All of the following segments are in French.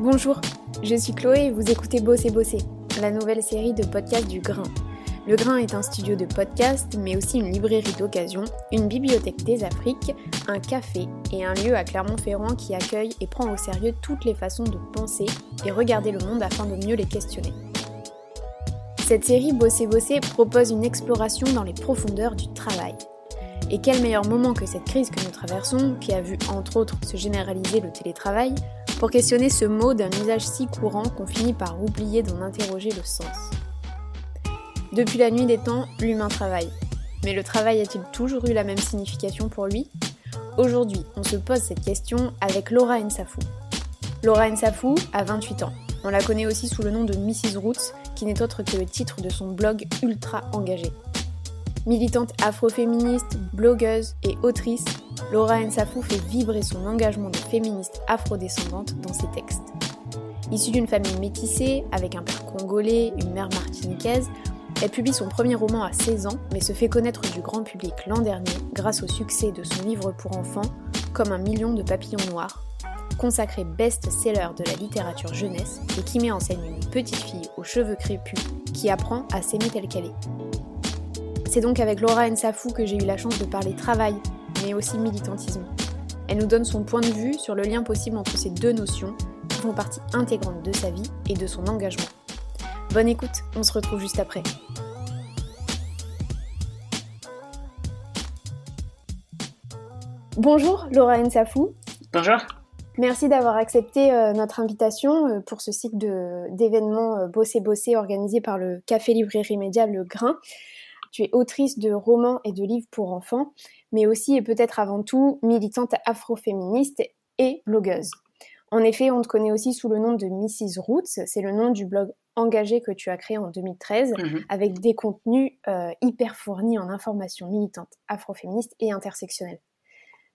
Bonjour, je suis Chloé et vous écoutez Bosser Bosser, la nouvelle série de podcasts du Grain. Le Grain est un studio de podcast, mais aussi une librairie d'occasion, une bibliothèque des Afriques, un café et un lieu à Clermont-Ferrand qui accueille et prend au sérieux toutes les façons de penser et regarder le monde afin de mieux les questionner. Cette série Bosser Bosser propose une exploration dans les profondeurs du travail. Et quel meilleur moment que cette crise que nous traversons, qui a vu entre autres se généraliser le télétravail, pour questionner ce mot d'un usage si courant qu'on finit par oublier d'en interroger le sens. Depuis la nuit des temps, l'humain travaille. Mais le travail a-t-il toujours eu la même signification pour lui? Aujourd'hui, on se pose cette question avec Laura Nsafou. Laura Nsafou a 28 ans. On la connaît aussi sous le nom de Mrs. Roots, qui n'est autre que le titre de son blog ultra engagé. Militante afroféministe, blogueuse et autrice, Laura Nsafou fait vibrer son engagement de féministe afrodescendante dans ses textes. Issue d'une famille métissée, avec un père congolais, une mère martiniquaise, elle publie son premier roman à 16 ans, mais se fait connaître du grand public l'an dernier grâce au succès de son livre pour enfants, Comme un million de papillons noirs, consacré best-seller de la littérature jeunesse et qui met en scène une petite fille aux cheveux crépus qui apprend à s'aimer telle qu'elle est. C'est donc avec Laura Nsafou que j'ai eu la chance de parler travail, mais aussi militantisme. Elle nous donne son point de vue sur le lien possible entre ces deux notions qui font partie intégrante de sa vie et de son engagement. Bonne écoute, on se retrouve juste après. Bonjour Laura Nsafou. Bonjour. Merci d'avoir accepté euh, notre invitation euh, pour ce cycle d'événements euh, Bosser Bosser organisé par le Café Librairie Média Le Grain. Tu es autrice de romans et de livres pour enfants, mais aussi et peut-être avant tout militante afroféministe et blogueuse. En effet, on te connaît aussi sous le nom de Mrs. Roots, c'est le nom du blog engagé que tu as créé en 2013 mhm. avec des contenus hyper fournis en informations militantes afroféministes et intersectionnelles.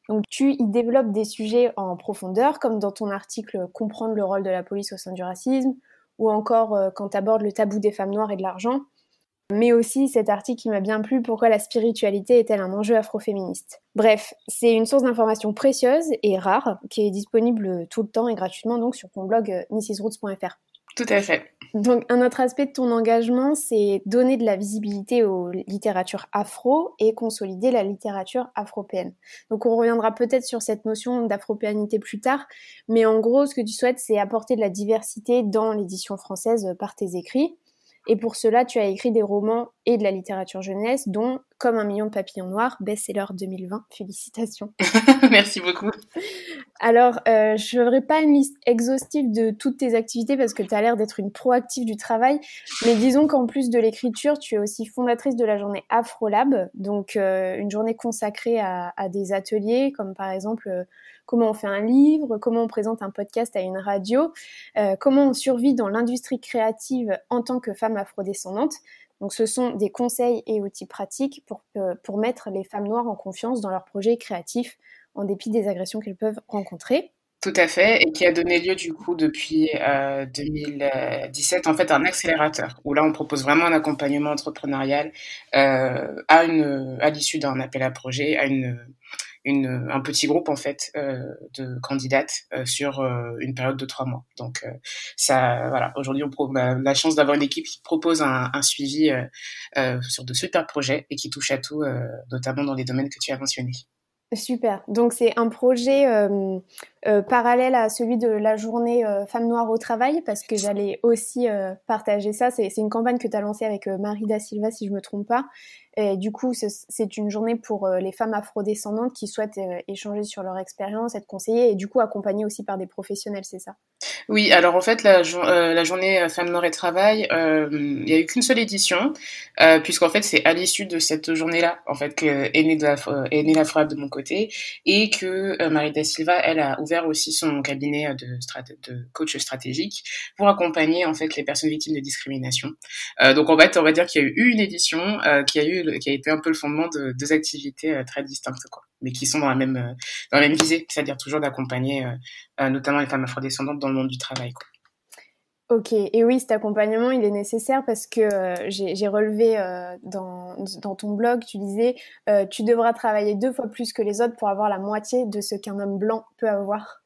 Donc tu y développes des sujets en profondeur, comme dans ton article Comprendre le rôle de la police au sein du racisme, ou encore euh, quand tu abordes le tabou des femmes noires et de l'argent, mais aussi cet article qui m'a bien plu, Pourquoi la spiritualité est-elle un enjeu afroféministe? Bref, c'est une source d'information précieuse et rare qui est disponible tout le temps et gratuitement donc sur ton blog euh, mrsroots.fr. Tout à fait. Donc un autre aspect de ton engagement, c'est donner de la visibilité aux littératures afro et consolider la littérature afropéenne. Donc on reviendra peut-être sur cette notion d'afropéanité plus tard, mais en gros ce que tu souhaites, c'est apporter de la diversité dans l'édition française par tes écrits. Et pour cela, tu as écrit des romans et de la littérature jeunesse, dont Comme un million de papillons noirs, best-seller 2020. Félicitations. Merci beaucoup. Alors, euh, je ne ferai pas une liste exhaustive de toutes tes activités parce que tu as l'air d'être une proactive du travail. Mais disons qu'en plus de l'écriture, tu es aussi fondatrice de la journée AfroLab, donc euh, une journée consacrée à, à, des ateliers, comme par exemple euh, comment on fait un livre, comment on présente un podcast à une radio, euh, comment on survit dans l'industrie créative en tant que femme afrodescendante. Donc ce sont des conseils et outils pratiques pour, euh, pour mettre les femmes noires en confiance dans leurs projets créatifs en dépit des agressions qu'elles peuvent rencontrer. Tout à fait, et qui a donné lieu du coup depuis 2017 euh, en fait un accélérateur où là on propose vraiment un accompagnement entrepreneurial à à l'issue d'un appel à projet, à une une, un petit groupe en fait euh, de candidates euh, sur euh, une période de trois mois. Donc ça, voilà, aujourd'hui on a la chance d'avoir une équipe qui propose un, un suivi sur de super projets et qui touche à tout, notamment dans les domaines que tu as mentionnés. Super. Donc c'est un projet euh, euh, parallèle à celui de la journée euh, Femmes Noires au travail parce que j'allais aussi partager ça. C'est une campagne que tu as lancée avec Marie Da Silva si je me trompe pas. Et du coup, c'est une journée pour les femmes afrodescendantes qui souhaitent échanger sur leur expérience, être conseillées et du coup accompagnées aussi par des professionnels, c'est ça? Oui, alors en fait, la, la journée Femmes Noires et Travail, il n'y a eu qu'une seule édition, puisqu'en fait, c'est à l'issue de cette journée-là, en fait, qu'est née née la de mon côté et que euh, Marie Da Silva, elle a ouvert aussi son cabinet de, de coach stratégique pour accompagner en fait les personnes victimes de discrimination. Euh, donc en fait, on va dire qu'il y a eu une édition euh, qui a eu qui a été un peu le fondement de deux activités très distinctes mais qui sont dans la même dans la même visée, c'est-à-dire toujours d'accompagner notamment les femmes afrodescendantes dans le monde du travail. Ok, et oui, cet accompagnement, il est nécessaire parce que euh, j'ai relevé euh, dans, dans, ton blog, tu disais, euh, tu devras travailler deux fois plus que les autres pour avoir la moitié de ce qu'un homme blanc peut avoir.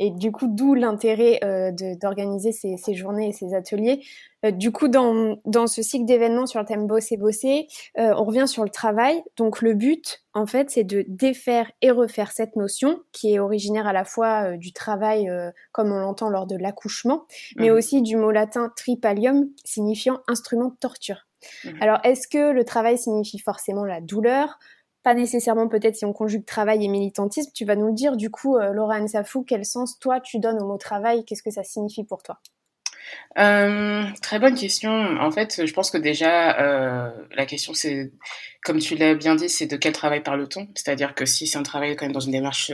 Et du coup, d'où l'intérêt euh, d'organiser ces, ces, journées et ces ateliers. Euh, du coup, dans, dans ce cycle d'événements sur le thème bosser, bosser, euh, on revient sur le travail. Donc, le but, en fait, c'est de défaire et refaire cette notion qui est originaire à la fois du travail, comme on l'entend lors de l'accouchement, mais mmh. aussi du mot latin tripalium, signifiant instrument de torture. Mmh. Alors, est-ce que le travail signifie forcément la douleur pas nécessairement peut-être si on conjugue travail et militantisme. Tu vas nous le dire du coup, euh, Laura Ansafou, quel sens toi tu donnes au mot travail? Qu'est-ce que ça signifie pour toi? Euh, très bonne question. En fait, je pense que déjà, euh, la question, c'est, comme tu l'as bien dit, c'est de quel travail parle-t-on? C'est-à-dire que si c'est un travail quand même dans une démarche,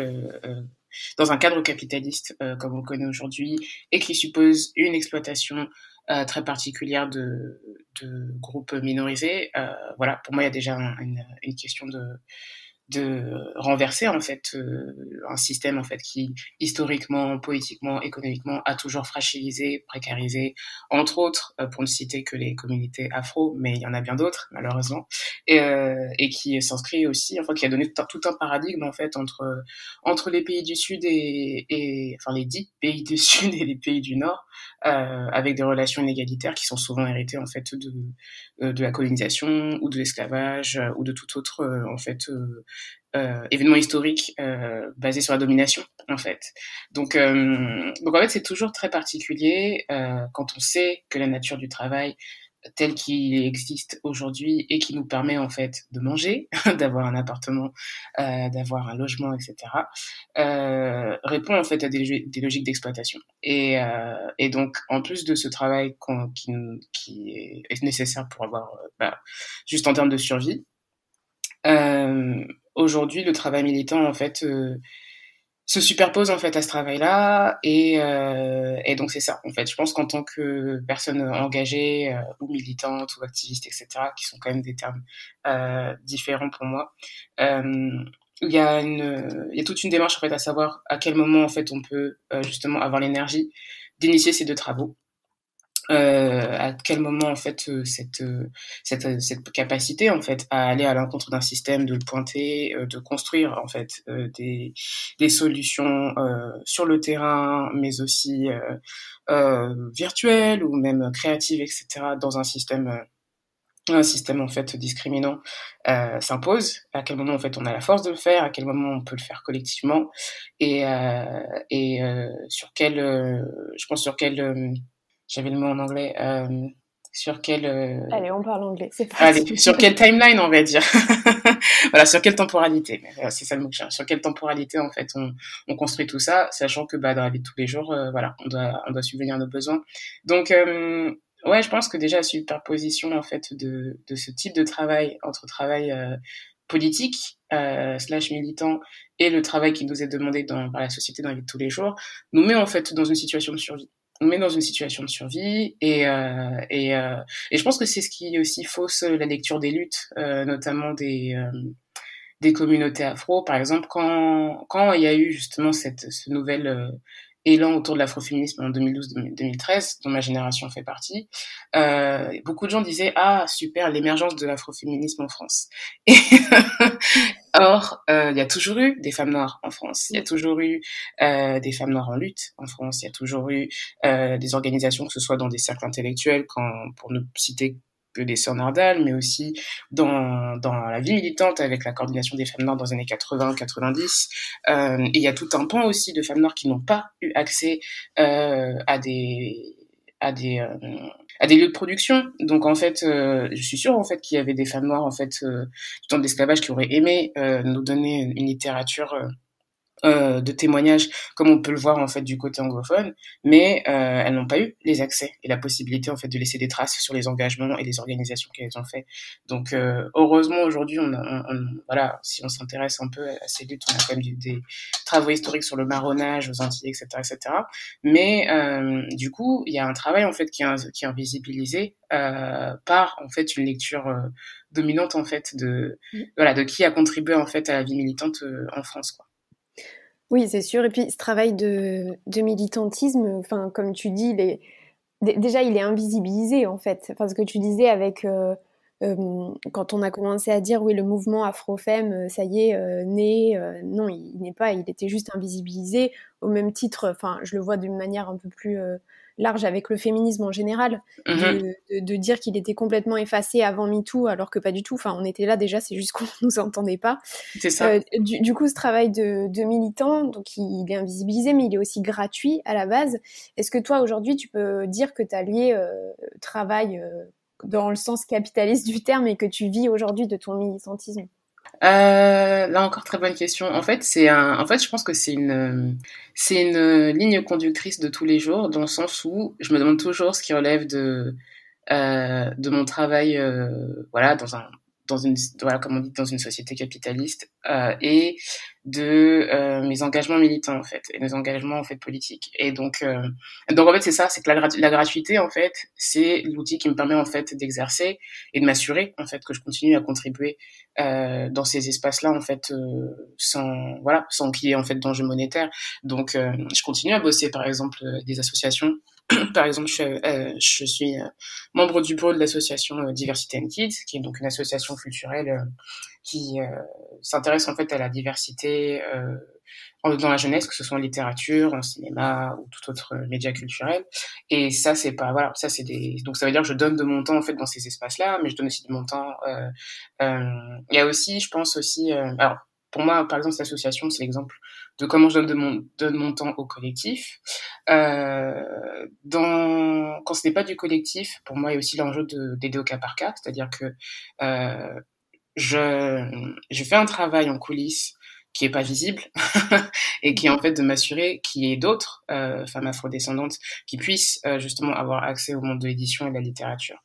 dans un cadre capitaliste, comme on le connaît aujourd'hui, et qui suppose une exploitation euh, très particulière de, de groupes minorisés. Euh, voilà, pour moi, il y a déjà une, une question de, de renverser en fait euh, un système en fait qui historiquement, politiquement, économiquement a toujours fragilisé, précarisé, entre autres euh, pour ne citer que les communautés afro, mais il y en a bien d'autres malheureusement, et, euh, et qui s'inscrit aussi, enfin qui a donné tout un, paradigme en fait entre entre les pays du Sud et, et enfin les dix pays du Sud et les pays du Nord, avec des relations inégalitaires qui sont souvent héritées en fait de de la colonisation ou de l'esclavage ou de tout autre en fait euh, événement historique euh, basé sur la domination en fait. Donc, euh, donc en fait c'est toujours très particulier euh, quand on sait que la nature du travail tel qu'il existe aujourd'hui et qui nous permet en fait de manger, d'avoir un appartement, d'avoir un logement, etc., répond en fait à des, logiques d'exploitation. Et, et, donc en plus de ce travail qui, qui, est nécessaire pour avoir, bah, juste en termes de survie, aujourd'hui, le travail militant, en fait, euh, se superpose en fait à ce travail-là. Et, euh, et donc c'est ça en fait. Je pense qu'en tant que personne engagée euh, ou militante ou activiste etc qui sont quand même des termes différents pour moi il y a une il y a toute une démarche en fait à savoir à quel moment en fait on peut justement avoir l'énergie d'initier ces deux travaux euh, à quel moment en fait euh, cette, euh, cette, cette capacité en fait à aller à l'encontre d'un système, de le pointer, de construire en fait des, des solutions sur le terrain, mais aussi virtuelles ou même créatives, etc. dans un système un système en fait discriminant euh, s'impose, à quel moment en fait on a la force de le faire, à quel moment on peut le faire collectivement et, euh, et euh, sur quel, je pense sur quel j'avais le mot en anglais. Euh, sur quel euh, allez on parle anglais c'est allez sur quelle timeline on va dire. Voilà sur quelle temporalité. C'est ça le mot que sur quelle temporalité en fait on, on, construit tout ça sachant que bah dans la vie de tous les jours euh, voilà on doit on doit subvenir à nos besoins. Donc euh, ouais je pense que déjà la superposition en fait de de ce type de travail entre travail politique slash militant et le travail qui nous est demandé dans par la société dans la vie de tous les jours nous met en fait dans une situation de survie on met dans une situation de survie et euh, et, euh, et je pense que c'est ce qui aussi fausse la lecture des luttes, euh, notamment des euh, des communautés afro. Par exemple, quand quand il y a eu justement cette ce nouvel euh, élan autour de l'afroféminisme en 2012-2013, dont ma génération fait partie, euh, beaucoup de gens disaient ah super l'émergence de l'afroféminisme en France. Or, euh, il y a toujours eu des femmes noires en France, il y a toujours eu euh, des femmes noires en lutte en France, il y a toujours eu euh, des organisations, que ce soit dans des cercles intellectuels, quand, pour ne citer que des sœurs Nardal, mais aussi dans, dans la vie militante avec la coordination des femmes noires dans les années 80-90. Euh, il y a tout un pan aussi de femmes noires qui n'ont pas eu accès euh, à des à des euh, à des lieux de production. Donc en fait, euh, je suis sûre en fait qu'il y avait des femmes noires en fait euh, du temps de l'esclavage qui auraient aimé euh, nous donner une littérature euh, de témoignages, comme on peut le voir en fait du côté anglophone, mais euh, elles n'ont pas eu les accès et la possibilité en fait de laisser des traces sur les engagements et les organisations qu'elles ont fait. Donc euh, heureusement aujourd'hui, on, on, voilà, si on s'intéresse un peu à ces luttes, on a quand même des travaux historiques sur le marronnage aux Antilles, etc., etc. Mais euh, du coup, il y a un travail en fait qui est, qui est invisibilisé euh, par en fait une lecture dominante en fait de mmh. voilà de qui a contribué en fait à la vie militante en France quoi. Oui, c'est sûr. Et puis ce travail de, militantisme, enfin, comme tu dis, il déjà, il est invisibilisé en fait. Enfin, ce que tu disais avec quand on a commencé à dire oui, le mouvement Afrofem, ça y est, né, non, il, n'est pas, il était juste invisibilisé au même titre. Enfin, je le vois d'une manière un peu plus large avec le féminisme en général, de, mhm. dire qu'il était complètement effacé avant MeToo, alors que pas du tout. Enfin, on était là déjà, c'est juste qu'on nous entendait pas. C'est ça. Euh, du, coup, ce travail de, de, militant, donc il, est invisibilisé, mais il est aussi gratuit à la base. Est-ce que toi, aujourd'hui, tu peux dire que tu as lié euh, travail euh, dans le sens capitaliste du terme et que tu vis aujourd'hui de ton militantisme? Euh, là encore très bonne question. En fait, c'est un, en fait, je pense que c'est une, c'est une ligne conductrice de tous les jours, dans le sens où je me demande toujours ce qui relève de, euh, de mon travail, euh, voilà, dans un, dans une, voilà, comme on dans une société capitaliste, euh, et de euh, mes engagements militants en fait, et mes engagements en fait politiques. Et donc, euh, donc en fait c'est ça, c'est que la, la, gratuité en fait, c'est l'outil qui me permet en fait d'exercer et de m'assurer en fait que je continue à contribuer dans ces espaces-là en fait, sans voilà, sans qu'il y ait en fait d'enjeux monétaires. Donc, je continue à bosser par exemple des associations par exemple, je, euh, suis euh, membre du bureau de l'association euh, Diversity and Kids, qui est donc une association culturelle qui s'intéresse en fait à la diversité dans la jeunesse, que ce soit en littérature, en cinéma ou tout autre média culturel. Et ça, c'est pas voilà, ça c'est des donc ça veut dire que je donne de mon temps en fait dans ces espaces-là, mais je donne aussi de mon temps. Il y a aussi, je pense aussi, alors pour moi, par exemple, cette association, c'est l'exemple de comment je donne, mon, temps au collectif. Euh, quand ce n'est pas du collectif, pour moi, il y a aussi l'enjeu d'aider au cas par cas, c'est-à-dire que euh, je fais un travail en coulisses qui est pas visible et qui est en fait de m'assurer qu'il y ait d'autres euh, femmes afrodescendantes qui puissent euh, justement avoir accès au monde de l'édition et de la littérature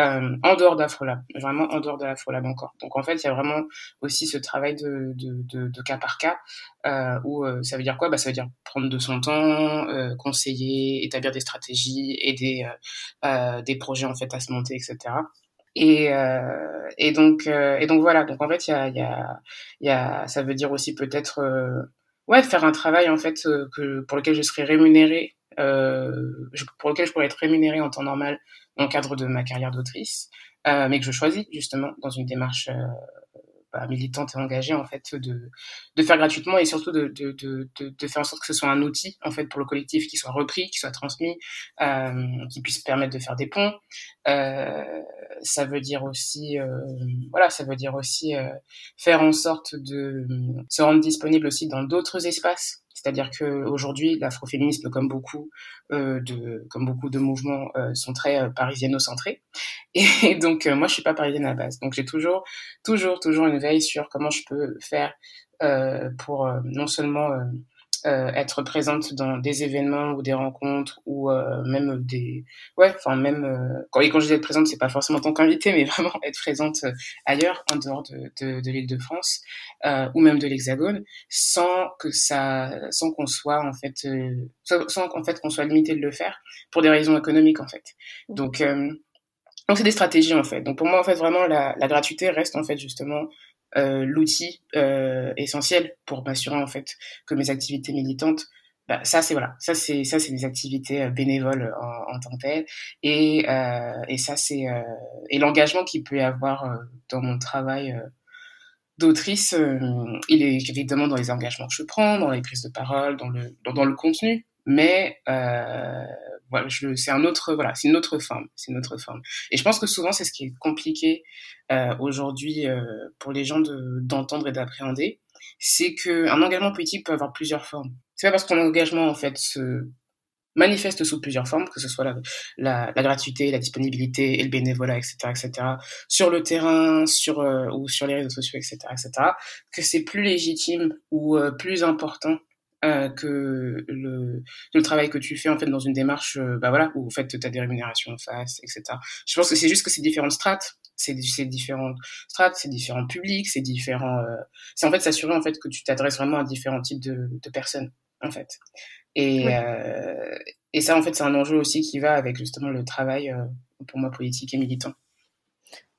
euh, en dehors d'Afrolab vraiment en dehors de l'Afrolab encore. Donc en fait il y a vraiment aussi ce travail de, de, de, de cas par cas euh, où euh, ça veut dire quoi? Bah ça veut dire prendre de son temps euh, conseiller établir des stratégies aider des projets en fait à se monter etc et, euh, et donc euh, et donc voilà. Donc en fait il y a y a y a ça veut dire aussi peut-être euh, ouais faire un travail en fait euh, que pour lequel je serais rémunérée pour lequel je pourrais être rémunérée en temps normal dans le cadre de ma carrière d'autrice mais que je choisis justement dans une démarche bah, militante et engagée en fait de, de faire gratuitement et surtout de, de, de, de, faire en sorte que ce soit un outil en fait pour le collectif qui soit repris, qui soit transmis, euh, qui puisse permettre de faire des ponts. Euh, ça veut dire aussi euh, voilà, ça veut dire aussi euh, faire en sorte de se rendre disponible aussi dans d'autres espaces c'est-à-dire que aujourd'hui, l'afroféminisme, comme beaucoup euh, de comme beaucoup de mouvements, euh, sont très euh, parisiano-centrés. Et donc, euh, moi, je suis pas parisienne à la base. Donc, j'ai toujours, toujours, toujours une veille sur comment je peux faire euh, pour non seulement euh, être présente dans des événements ou des rencontres ou euh, même des ouais enfin même euh, quand, et quand je dis être présente c'est pas forcément tant qu'invitée mais vraiment être présente ailleurs en dehors de, de, de l'île de France ou même de l'Hexagone sans que ça sans qu'on soit en fait sans, qu'en fait qu'on soit limité de le faire pour des raisons économiques en fait. Donc donc c'est des stratégies en fait. Donc pour moi en fait vraiment la, la gratuité reste en fait justement euh, l'outil euh, essentiel pour m'assurer en fait que mes activités militantes bah, ça c'est voilà ça c'est ça c'est des activités euh, bénévoles en, en tant que telles. Et euh, et ça c'est euh, et l'engagement qu'il peut y avoir euh, dans mon travail d'autrice il est évidemment dans les engagements que je prends dans les prises de parole dans le dans le contenu mais euh, voilà, c'est un autre, voilà, c'est une autre forme, c'est une autre forme. Et je pense que souvent c'est ce qui est compliqué euh, aujourd'hui euh, pour les gens d'entendre et d'appréhender, c'est que un engagement politique peut avoir plusieurs formes. C'est pas parce que ton engagement en fait se manifeste sous plusieurs formes, que ce soit la, la, la, gratuité, la disponibilité et le bénévolat, etc., etc., sur le terrain, sur euh, ou sur les réseaux sociaux, etc., etc., que c'est plus légitime ou euh, plus important euh, que le, le travail que tu fais en fait dans une démarche euh, bah voilà où en fait tu as des rémunérations en face etc je pense que c'est juste que c'est différentes strates. C'est différentes strates c'est différents publics c'est différents euh, c'est en fait s'assurer en fait que tu t'adresses vraiment à différents types de, de personnes en fait. Et oui. euh, et ça en fait c'est un enjeu aussi qui va avec justement le travail euh, pour moi politique et militant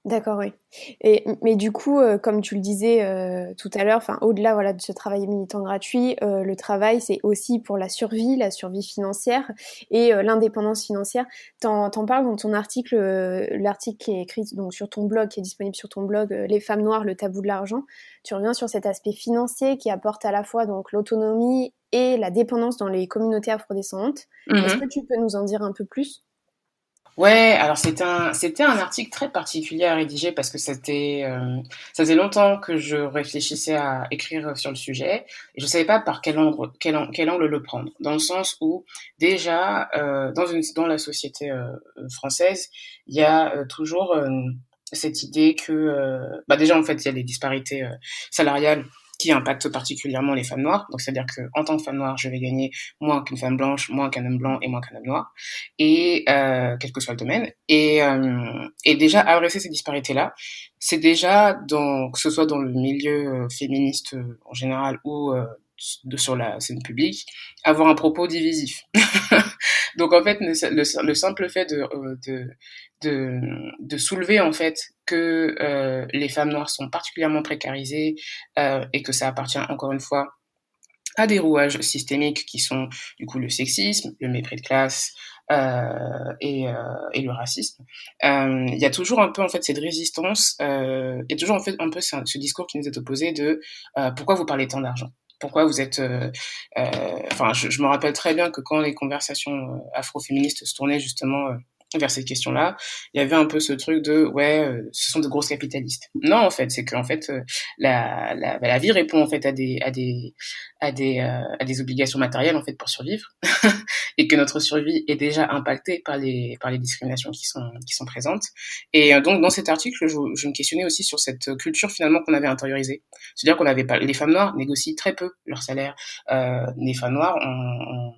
D'accord, oui. Et, mais du coup, euh, comme tu le disais euh, tout à l'heure, enfin, au-delà voilà, de ce travail militant gratuit, euh, le travail, c'est aussi pour la survie, la survie financière et l'indépendance financière. T'en, t'en parles dans ton article, l'article qui est écrit donc, sur ton blog, qui est disponible sur ton blog, Les femmes noires, le tabou de l'argent. Tu reviens sur cet aspect financier qui apporte à la fois donc l'autonomie et la dépendance dans les communautés afrodescendantes. Mm-hmm. Est-ce que tu peux nous en dire un peu plus? Ouais, alors c'était un un article très particulier à rédiger parce que c'était euh, ça faisait longtemps que je réfléchissais à écrire sur le sujet et je savais pas par quel angle quel, angle le prendre. Dans le sens où déjà euh, dans une dans la société euh, française il y a euh, toujours cette idée que bah déjà en fait il y a des disparités salariales impacte particulièrement les femmes noires. Donc, c'est-à-dire que en tant que femme noire, je vais gagner moins qu'une femme blanche, moins qu'un homme blanc et moins qu'un homme noir, et euh, quel que soit le domaine. Et, euh, et déjà adresser ces disparités-là, c'est déjà dans que ce soit dans le milieu euh, féministe en général ou sur la scène publique, avoir un propos divisif. Donc en fait, le, le simple fait de, de, de, de, soulever en fait que euh, les femmes noires sont particulièrement précarisées euh, et que ça appartient encore une fois à des rouages systémiques qui sont du coup le sexisme, le mépris de classe euh, et, euh, et, le racisme. Euh, il y a toujours un peu en fait cette résistance et toujours en fait un peu ce discours qui nous est opposé de pourquoi vous parlez tant d'argent? Pourquoi vous êtes enfin je, je, me rappelle très bien que quand les conversations afroféministes se tournaient justement vers cette question-là, il y avait un peu ce truc de ouais, euh, ce sont de grosses capitalistes. Non, en fait, c'est qu'en fait euh, la, la, bah, la vie répond en fait à des à des à des euh, à des obligations matérielles en fait pour survivre et que notre survie est déjà impactée par les par les discriminations qui sont qui sont présentes. Et donc dans cet article, je, je me questionnais aussi sur cette culture finalement qu'on avait intériorisée, c'est-à-dire qu'on avait pas les femmes noires négocient très peu leur salaire, euh, les femmes noires ont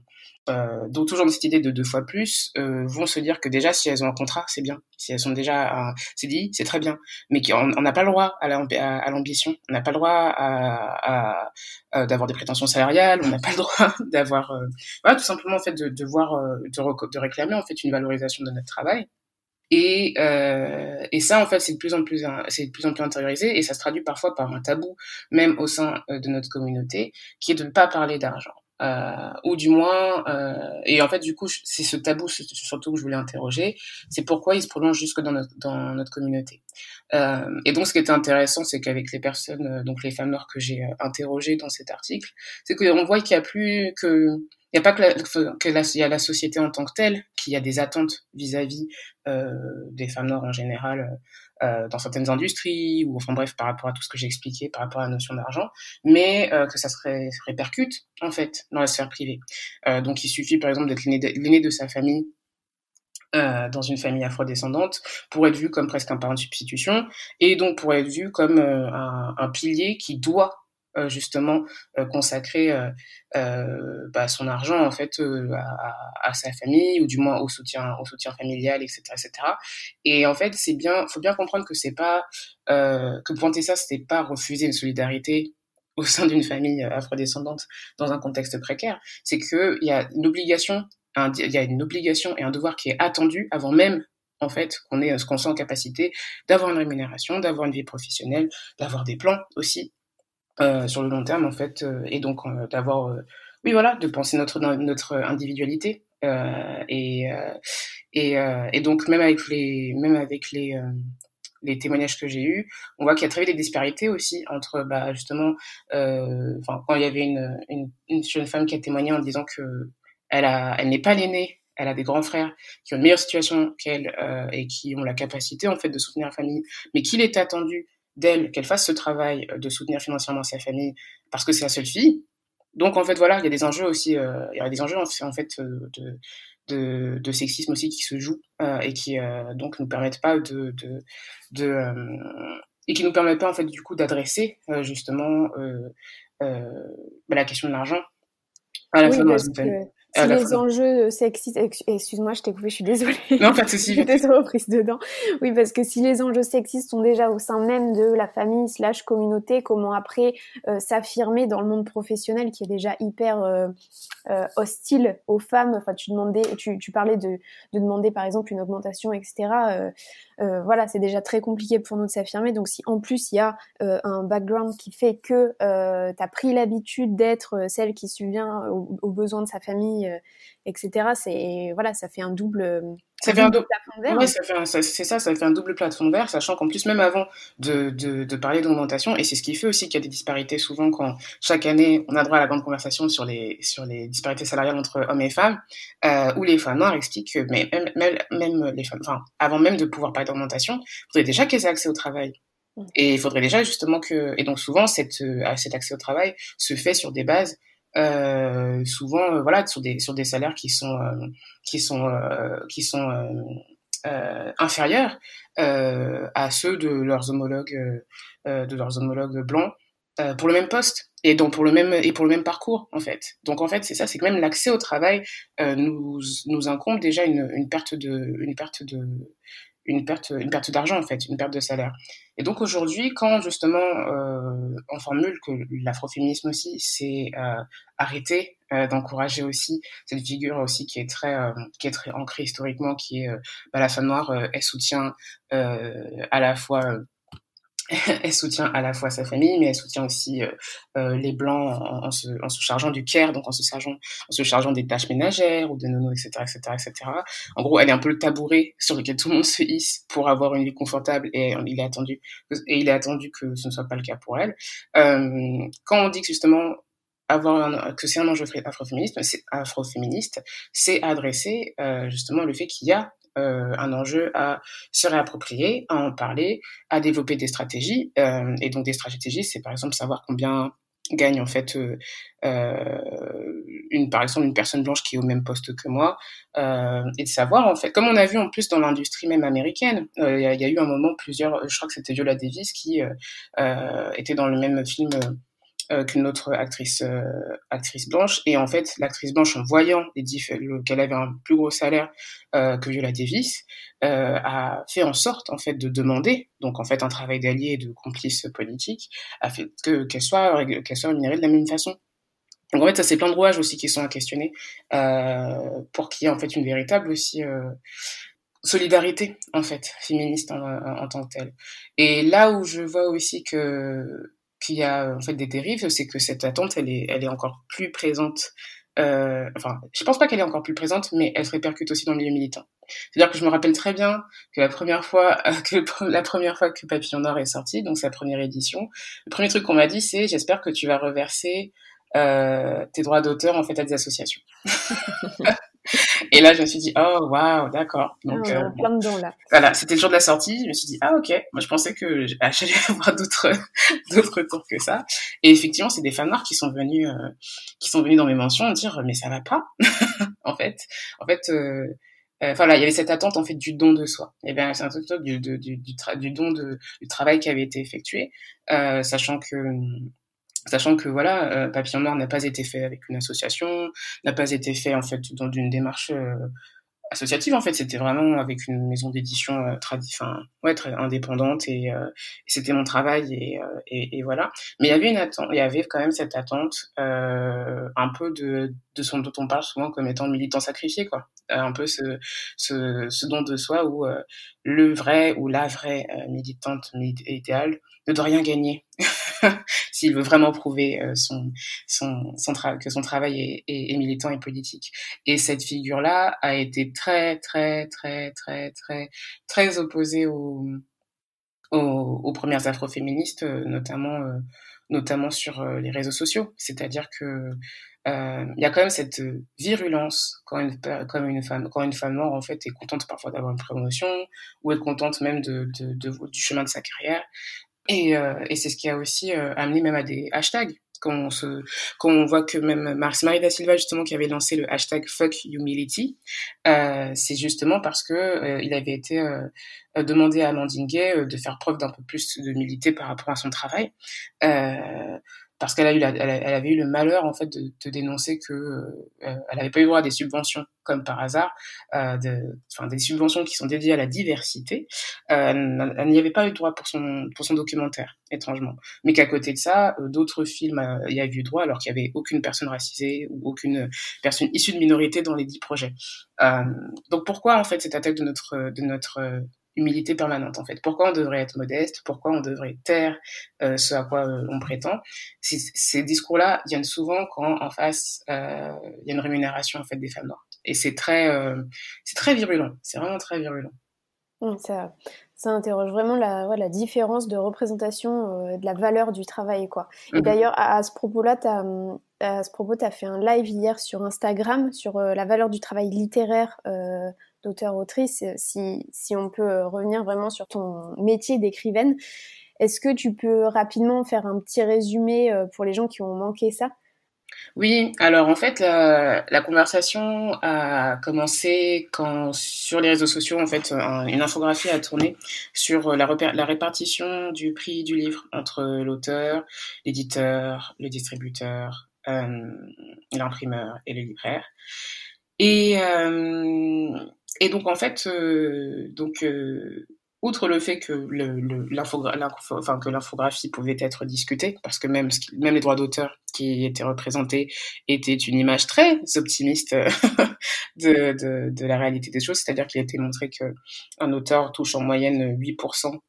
euh, donc toujours cette idée de deux fois plus, euh, vont se dire que déjà si elles ont un contrat, c'est bien. Si elles sont déjà c'est dit, c'est très bien. Mais qu'on n'a pas le droit à l'ambition, on n'a pas le droit à, à, d'avoir des prétentions salariales, on n'a pas le droit d'avoir, euh, voilà, tout simplement en fait de, de voir, euh, de, de, réclamer en fait une valorisation de notre travail. Et, euh, et ça, en fait, c'est de plus en plus, c'est de plus en plus intériorisé, et ça se traduit parfois par un tabou, même au sein de notre communauté, qui est de ne pas parler d'argent. Euh, ou du moins, euh, et en fait, du coup, c'est ce tabou surtout que je voulais interroger, c'est pourquoi il se prolonge jusque dans notre, dans notre communauté. Euh, et donc, ce qui était intéressant, c'est qu'avec les personnes, euh, donc les femmes noires que j'ai euh, interrogées dans cet article, c'est qu'on voit qu'il n'y a plus que, il n'y a pas que, la, que la, y a la société en tant que telle, qui a des attentes vis-à-vis euh, des femmes noires en général, euh, dans certaines industries, ou enfin bref, par rapport à tout ce que j'ai expliqué, par rapport à la notion d'argent, mais euh, que ça se, répercute en fait dans la sphère privée. Euh, donc il suffit par exemple d'être l'aîné de, sa famille euh, dans une famille afrodescendante pour être vu comme presque un parent de substitution et donc pour être vu comme euh, un, pilier qui doit justement euh, consacrer euh, bah, son argent en fait à, à, sa famille ou du moins au soutien au soutien familial etc etc et en fait c'est bien faut bien comprendre que c'est pas que pointer ça c'était pas refuser une solidarité au sein d'une famille afrodescendante dans un contexte précaire, c'est qu'il y a une obligation, il y a une obligation et un devoir qui est attendu avant même en fait qu'on ait qu'on soit en capacité d'avoir une rémunération, d'avoir une vie professionnelle, d'avoir des plans aussi euh, sur le long terme en fait euh, et donc euh, d'avoir oui voilà de penser notre notre individualité et et, et donc même avec les même avec les les témoignages que j'ai eus, on voit qu'il y a très vite des disparités aussi entre bah, justement, euh, quand il y avait une, une, une, jeune femme qui a témoigné en disant que elle a, elle n'est pas l'aînée, elle a des grands frères qui ont une meilleure situation qu'elle euh, et qui ont la capacité en fait de soutenir la famille, mais qu'il est attendu d'elle qu'elle fasse ce travail euh, de soutenir financièrement sa famille parce que c'est la seule fille. Donc en fait voilà, il y a des enjeux aussi, euh, il y a des enjeux en fait euh, de, de, de sexisme aussi qui se jouent euh, et qui euh, donc nous permettent pas de, de, de euh, et qui nous permettent pas en fait du coup d'adresser justement bah, la question de l'argent à la oui, fois dans une si les enjeux sexistes, excuse-moi, je t'ai coupé, je suis désolée. Non, pas de souci. J'étais trop prise dedans. Oui, parce que si les enjeux sexistes sont déjà au sein même de la famille slash communauté, comment après euh, s'affirmer dans le monde professionnel qui est déjà hyper euh, euh, hostile aux femmes? Enfin, tu demandais, tu, tu parlais de, de, demander par exemple une augmentation, etc. Euh, voilà, c'est déjà très compliqué pour nous de s'affirmer. Donc si en plus il y a un background qui fait que euh, tu as pris l'habitude d'être celle qui subvient aux, aux, besoins de sa famille, etc. C'est voilà, ça fait un double ça fait un double plafond vert. Oui, c'est ça, ça fait un double plafond vert, sachant qu'en plus, même avant de, de, de parler d'augmentation, et c'est ce qui fait aussi qu'il y a des disparités souvent quand chaque année on a droit à la grande conversation sur les, sur les disparités salariales entre hommes et femmes, euh, où les femmes noires expliquent que mais même, même, même les femmes, enfin, avant même de pouvoir parler d'augmentation, il faudrait déjà qu'elles aient accès au travail. Mm. Et il faudrait déjà justement que, et donc souvent, cette, euh, cet accès au travail se fait sur des bases euh, souvent euh, voilà sur des sur des salaires qui sont euh, qui sont qui sont inférieurs à ceux de leurs homologues de leurs homologues blancs pour le même poste et donc pour le même et pour le même parcours en fait. Donc en fait c'est ça, c'est que même l'accès au travail nous nous incombe déjà une, une perte de une perte de une perte, une perte d'argent en fait, une perte de salaire. Et donc aujourd'hui, quand justement euh, on formule que l'afroféminisme aussi, c'est euh, arrêter euh, d'encourager aussi cette figure aussi qui est très euh, qui est très ancrée historiquement, qui est euh, bah, la femme noire, elle soutient à la fois elle soutient à la fois sa famille, mais elle soutient aussi euh, euh les blancs en, se, en, se, chargeant du care, donc en se chargeant, en se chargeant des tâches ménagères ou des nonos, etc., etc., etc. En gros, elle est un peu le tabouret sur lequel tout le monde se hisse pour avoir une vie confortable, et il est attendu, et il est attendu que ce ne soit pas le cas pour elle. Euh, quand on dit que justement avoir un, que c'est un enjeu afroféministe, c'est afroféministe, c'est adresser euh, justement le fait qu'il y a un enjeu à se réapproprier, à en parler, à développer des stratégies. Euh, et donc des stratégies, c'est par exemple savoir combien gagne en fait euh, euh, une par exemple une personne blanche qui est au même poste que moi euh, et de savoir en fait comme on a vu en plus dans l'industrie même américaine il y, y, a eu un moment plusieurs je crois que c'était Viola Davis qui était dans le même film euh, qu'une autre actrice euh, actrice blanche et en fait l'actrice blanche en voyant qu'elle avait un plus gros salaire euh, que Viola Davis a fait en sorte en fait de demander donc en fait un travail d'allié et de complice politique a fait que qu'elle soit qu'elle soit rémunérée de la même façon donc en fait ça c'est plein de rouages aussi qui sont à questionner pour qu'il y ait en fait une véritable aussi solidarité en fait féministe en, en, tant que telle. Et là où je vois aussi que qu'il y a en fait des dérives, c'est que cette attente, elle est, elle est encore plus présente. Euh, enfin, je pense pas qu'elle est encore plus présente, mais elle se répercute aussi dans le milieu militant. C'est-à-dire que je me rappelle très bien que la première fois que la première fois que Papillon Noir est sorti, donc sa première édition, le premier truc qu'on m'a dit, c'est j'espère que tu vas reverser euh, tes droits d'auteur en fait à des associations. Et là, je me suis dit, oh, waouh, d'accord. Donc, ah, euh, plein de là. Voilà, c'était le jour de la sortie. Je me suis dit, ah, ok. Moi, je pensais que j'allais avoir d'autres, d'autres tours que ça. Et effectivement, c'est des fans noirs qui sont venus, euh, qui sont venus dans mes mentions dire, mais ça va pas. en fait, en fait, euh, euh, voilà, il y avait cette attente en fait du don de soi. Et bien, c'est un truc du, du, du, du, don de, du travail qui avait été effectué, sachant que sachant que voilà, euh, Papillon Noir n'a pas été fait avec une association, n'a pas été fait en fait dans une démarche euh, associative en fait, c'était vraiment avec une maison d'édition euh, enfin ouais très indépendante et, euh, c'était mon travail et, et, et, voilà. Mais il y avait une attente, il y avait quand même cette attente un peu de de son dont on parle souvent comme étant militant sacrifié quoi, un peu ce ce, ce don de soi où le vrai ou la vraie militante idéale ne doit rien gagner. s'il veut vraiment prouver euh, que son travail est, militant et politique. Et cette figure-là a été très, très, très, très, très, très opposée aux, premières afroféministes, euh, notamment, euh, notamment sur les réseaux sociaux. C'est-à-dire que il y a quand même cette virulence quand une, femme quand une femme noire en fait est contente parfois d'avoir une promotion ou est contente même du chemin de sa carrière et, euh, et c'est ce qui a aussi euh, amené même à des hashtags. Quand on, se, quand on voit que même Marie da Silva, justement, qui avait lancé le hashtag Fuck Humility, euh, c'est justement parce que euh, il avait été euh, demandé à Amandine Gay de faire preuve d'un peu plus d'humilité par rapport à son travail. Parce qu'elle a eu elle, avait eu le malheur en fait de, de dénoncer que euh, elle n'avait pas eu droit à des subventions comme par hasard, euh, de, enfin des subventions qui sont dédiées à la diversité. Euh, elle n'y avait pas eu droit pour son pour son documentaire, étrangement. Mais qu'à côté de ça, euh, d'autres films euh, y avaient eu droit alors qu'il y avait aucune personne racisée ou aucune personne issue de minorité dans les dix projets. donc pourquoi en fait cette attaque de notre de notre humilité permanente en fait. Pourquoi on devrait être modeste? Pourquoi on devrait taire euh, ce à quoi euh, on prétend? Ces discours-là viennent souvent quand en face euh, il y a une rémunération en fait des femmes noires. Et c'est très, c'est très virulent. C'est vraiment très virulent. ça, ça interroge vraiment la, ouais, la différence de représentation de la valeur du travail quoi. Et mhm. d'ailleurs à, ce propos-là, à ce propos, tu as fait un live hier sur Instagram sur la valeur du travail littéraire d'auteur-autrice, euh, si, si on peut euh, revenir vraiment sur ton métier d'écrivaine, est-ce que tu peux rapidement faire un petit résumé euh, pour les gens qui ont manqué ça? Oui, alors en fait, la, conversation a commencé quand sur les réseaux sociaux, en fait, une infographie a tourné sur la, la répartition du prix du livre entre l'auteur, l'éditeur, le distributeur, l'imprimeur et le libraire. Et, et donc en fait, euh, donc euh, outre le fait que l'infographie pouvait être discutée, parce que même, même les droits d'auteur qui étaient représentés étaient une image très optimiste de, de, de la réalité des choses, c'est-à-dire qu'il été montré qu'un auteur touche en moyenne 8%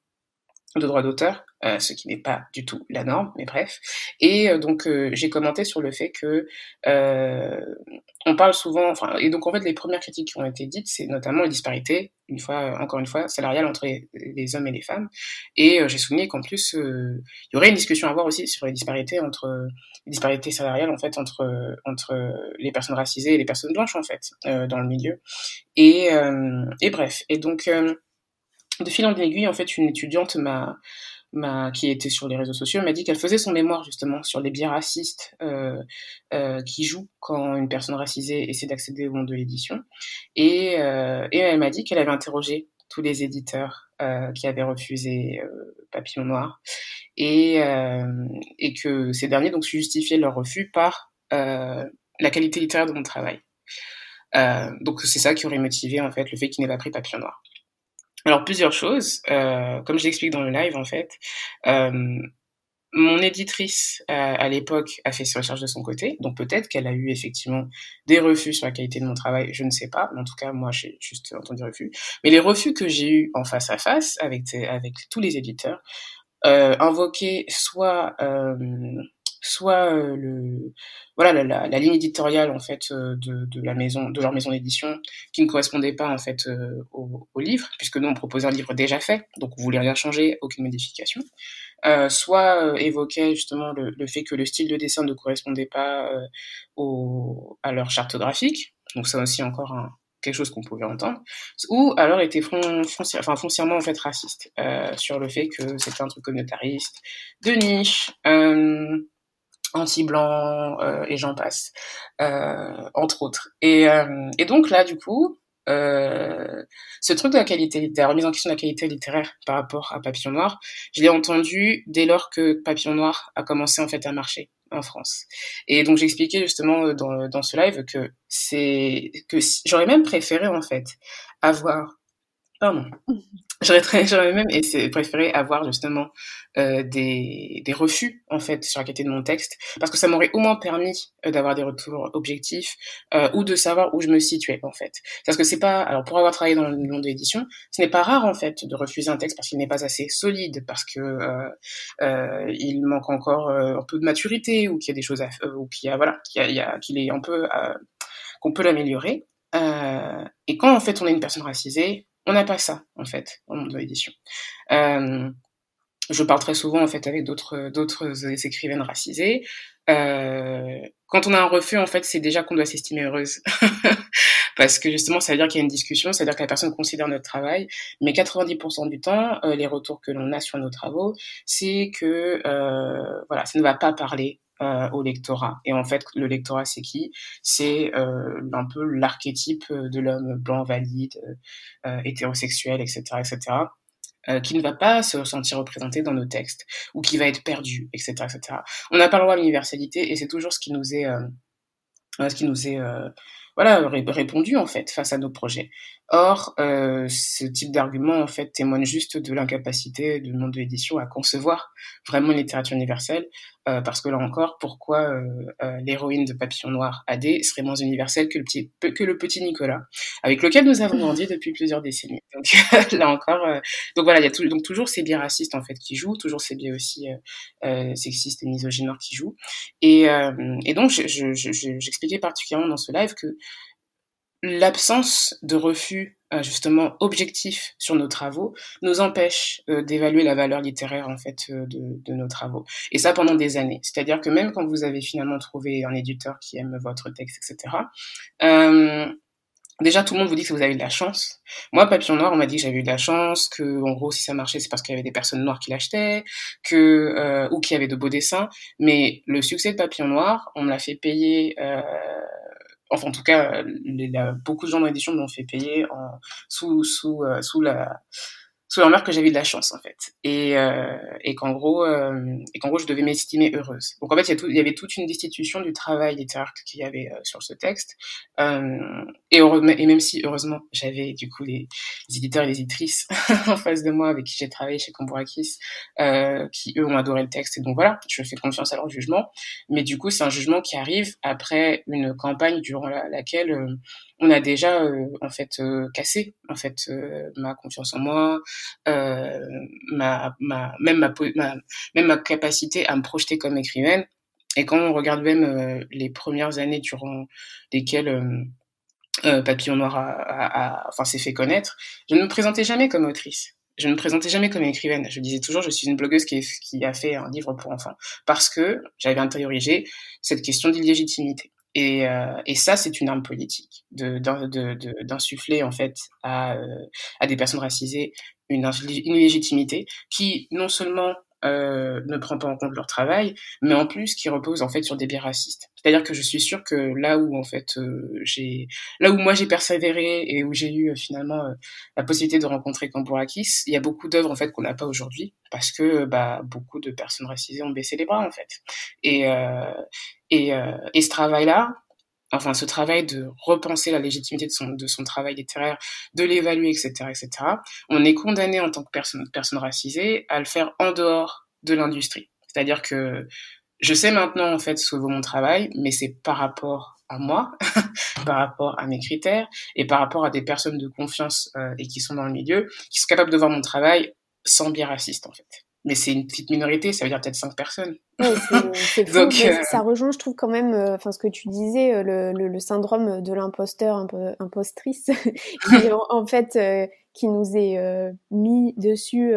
de droits d'auteur, euh, ce qui n'est pas du tout la norme, mais bref. Et euh, donc euh, j'ai commenté sur le fait que on parle souvent, enfin, et donc en fait les premières critiques qui ont été dites, c'est notamment la disparité, une fois, encore une fois, salariale entre les, hommes et les femmes. Et j'ai souligné qu'en plus il y aurait une discussion à avoir aussi sur les disparités entre les disparités salariales en fait entre entre les personnes racisées et les personnes blanches en fait dans le milieu. Et et bref, et donc de fil en aiguille, en fait, une étudiante qui était sur les réseaux sociaux m'a dit qu'elle faisait son mémoire justement sur les biais racistes euh, euh, qui jouent quand une personne racisée essaie d'accéder au monde de l'édition. Et, euh, elle m'a dit qu'elle avait interrogé tous les éditeurs qui avaient refusé Papillon Noir et, et que ces derniers donc justifiaient leur refus par la qualité littéraire de mon travail. donc c'est ça qui aurait motivé en fait le fait qu'il n'ait pas pris Papillon Noir. Alors plusieurs choses, euh, comme je l'explique dans le live en fait. Euh, mon éditrice euh, à l'époque a fait ses recherches de son côté, donc peut-être qu'elle a eu effectivement des refus sur la qualité de mon travail, je ne sais pas, mais en tout cas moi j'ai juste entendu refus. Mais les refus que j'ai eus en face à face avec avec tous les éditeurs euh, invoquaient soit euh, soit euh, voilà la, ligne éditoriale en fait euh, de, la maison de leur maison d'édition qui ne correspondait pas en fait euh, au, livre puisque nous on proposait un livre déjà fait donc on voulait rien changer aucune modification soit évoquait justement le, fait que le style de dessin ne correspondait pas à leur charte graphique donc ça aussi encore quelque chose qu'on pouvait entendre, ou alors était foncièrement en raciste sur le fait que c'était un truc communautariste, de niche, anti-blanc euh, et j'en passe, euh, entre autres. Et, euh, et donc là, du coup, euh, ce truc de la qualité, la remise en question de la qualité littéraire par rapport à Papillon Noir, je l'ai entendu dès lors que Papillon Noir a commencé en fait à marcher en France. Et donc j'expliquais justement dans, dans ce live que c'est que j'aurais même préféré en fait avoir pardon J'aurais même préféré avoir justement euh, des, des refus en fait sur la qualité de mon texte parce que ça m'aurait au moins permis euh, d'avoir des retours objectifs euh, ou de savoir où je me situais en fait. Parce que c'est pas alors pour avoir travaillé dans le monde de l'édition, ce n'est pas rare en fait de refuser un texte parce qu'il n'est pas assez solide, parce que euh, euh, il manque encore euh, un peu de maturité ou qu'il y a des choses à, ou qu'il y a voilà qu'il y a, qu'il est un peu qu'on peut l'améliorer. et quand en fait on est une personne racisée, on n'a pas ça, en fait, au monde de l'édition. Euh, je parle très souvent, en fait, avec d'autres, écrivaines racisées. Euh, quand on a un refus, en fait, c'est déjà qu'on doit s'estimer heureuse. Parce que justement, ça veut dire qu'il y a une discussion, ça veut dire que la personne considère notre travail. Mais 90% du temps, euh, les retours que l'on a sur nos travaux, c'est que, voilà, ça ne va pas parler euh, au lectorat. Et en fait, le lectorat, c'est qui? C'est euh, un peu l'archétype de l'homme blanc, valide, euh, hétérosexuel, etc., etc. euh, qui ne va pas se sentir représenté dans nos textes ou qui va être perdu, etc., etc. On n'a pas le droit à l'universalité et c'est toujours ce qui nous est, euh, ce qui nous est euh, voilà, répondu en fait face à nos projets. Or, euh, ce type d'argument en fait témoigne juste de l'incapacité du monde de l'édition à concevoir vraiment une littérature universelle, euh, parce que là encore, pourquoi euh, euh l'héroïne de Papillon Noir AD serait moins universelle que le petit que le petit Nicolas, avec lequel nous avons grandi depuis plusieurs décennies. Donc là encore, donc voilà, il y a tout, donc toujours ces biais racistes en fait qui jouent, toujours ces biais aussi sexistes et misogynes qui jouent, et, et donc j'expliquais je, je, particulièrement dans ce live que l'absence de refus justement objectif sur nos travaux nous empêche euh, d'évaluer la valeur littéraire en fait euh, de, de, nos travaux. Et ça pendant des années. C'est-à-dire que même quand vous avez finalement trouvé un éditeur qui aime votre texte etc euh, déjà tout le monde vous dit que vous avez de la chance. Moi Papillon Noir on m'a dit que j'avais eu de la chance que en gros si ça marchait c'est parce qu'il y avait des personnes noires qui l'achetaient que ou qui avaient de beaux dessins. Mais le succès de Papillon Noir on me l'a fait payer enfin en tout cas, la, beaucoup de gens dans l'édition m'ont fait payer euh, sous la sous marque que j'avais de la chance en fait. Et euh, et qu'en gros euh, et qu'en gros je devais m'estimer heureuse. Donc en fait il y, avait toute une destitution du travail littéraire qu'il y avait euh, sur ce texte. Euh, et, et même si heureusement j'avais du coup les, éditeurs et les éditrices en face de moi avec qui j'ai travaillé chez Cambourakis euh, qui eux ont adoré le texte. Et donc voilà je fais confiance à leur jugement. Mais du coup c'est un jugement qui arrive après une campagne durant la, laquelle on a déjà euh, en fait euh, cassé en fait euh, ma confiance en moi, ma, ma même ma, ma, même ma capacité à me projeter comme écrivaine. Et quand on regarde même les premières années durant lesquelles euh, Papillon Noir a, a, a, enfin, s'est fait connaître, je ne me présentais jamais comme autrice. Je ne me présentais jamais comme écrivaine. Je disais toujours, je suis une blogueuse qui, est, qui a fait un livre pour enfants. Parce que j'avais intériorisé cette question d'illégitimité. Et, euh, et ça, c'est une arme politique d'insuffler en fait à, euh, à des personnes racisées une, une légitimité qui non seulement euh, ne prend pas en compte leur travail, mais en plus qui repose en fait sur des biais racistes. C'est-à-dire que je suis sûre que là où en fait euh, j'ai, là où moi j'ai persévéré et où j'ai eu euh, finalement la possibilité de rencontrer Cambourakis, il y a beaucoup d'œuvres en fait qu'on n'a pas aujourd'hui parce que bah beaucoup de personnes racisées ont baissé les bras en fait. Et et, et ce travail-là, enfin ce travail de repenser la légitimité de son, de son travail littéraire, de l'évaluer, etc., etc., on est condamné en tant que personne, personne racisée à le faire en dehors de l'industrie. C'est-à-dire que je sais maintenant en fait ce que vaut mon travail, mais c'est par rapport à moi, par rapport à mes critères et par rapport à des personnes de confiance euh, et qui sont dans le milieu, qui sont capables de voir mon travail sans biais raciste en fait mais c'est une petite minorité, ça veut dire peut-être cinq personnes. Ouais, c'est Donc, euh... ça rejoint, je trouve quand même, euh, enfin ce que tu disais, euh, le, le, le syndrome de l'imposteur, un peu impostrice, qui en, en, fait euh, qui nous est euh, mis dessus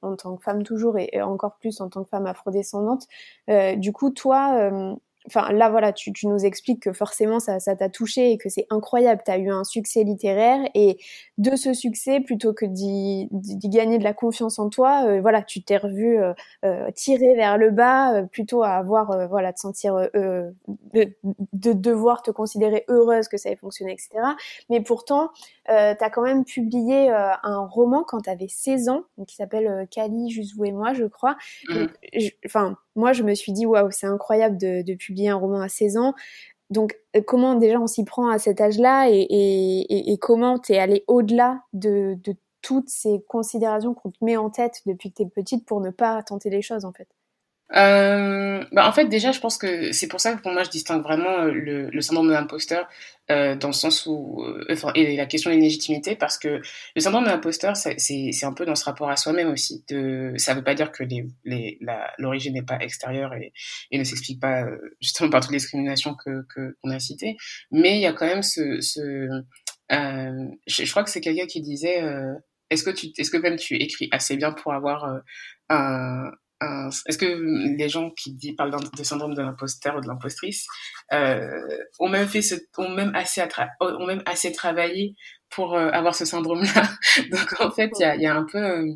en tant que femme toujours et, et, encore plus en tant que femme afrodescendante. du coup, toi enfin là voilà, tu, tu, nous expliques que forcément ça, ça t'a touché et que c'est incroyable, tu as eu un succès littéraire et de ce succès, plutôt que d'y gagner de la confiance en toi, euh, voilà, tu t'es revu euh, euh, tirer vers le bas, euh, plutôt à avoir, euh, voilà, de sentir, de, de, devoir te considérer heureuse que ça ait fonctionné, etc. Mais pourtant, tu as quand même publié un roman quand tu avais 16 ans, qui s'appelle Cali, juste vous et moi, je crois. Mmh. Enfin, moi, je me suis dit, waouh, c'est incroyable de, publier un roman à 16 ans. Donc, euh, comment déjà on s'y prend à cet âge-là et, comment t'es allé au-delà de, de toutes ces considérations qu'on te met en tête depuis que t'es petite pour ne pas tenter les choses, en fait? Euh, bah en fait, déjà, je pense que c'est pour ça que pour moi, je distingue vraiment euh, le, le syndrome de l'imposteur euh, dans le sens où, euh, enfin, et la question de la légitimité, parce que le syndrome de l'imposteur, c'est un peu dans ce rapport à soi-même aussi. De, ça veut pas dire que l'origine n'est pas extérieure et, et ne s'explique pas euh, justement par toutes les discriminations que qu'on a citées, mais il y a quand même ce, ce euh, je, je, crois que c'est quelqu'un qui disait, est-ce que tu, est-ce que même tu écris assez bien pour avoir un est-ce que les gens qui parlent de syndrome de l'imposteur ou de l'impostrice euh, ont même fait ont même assez travaillé pour euh, avoir ce syndrome-là? Donc en fait, il y a, un peu, euh,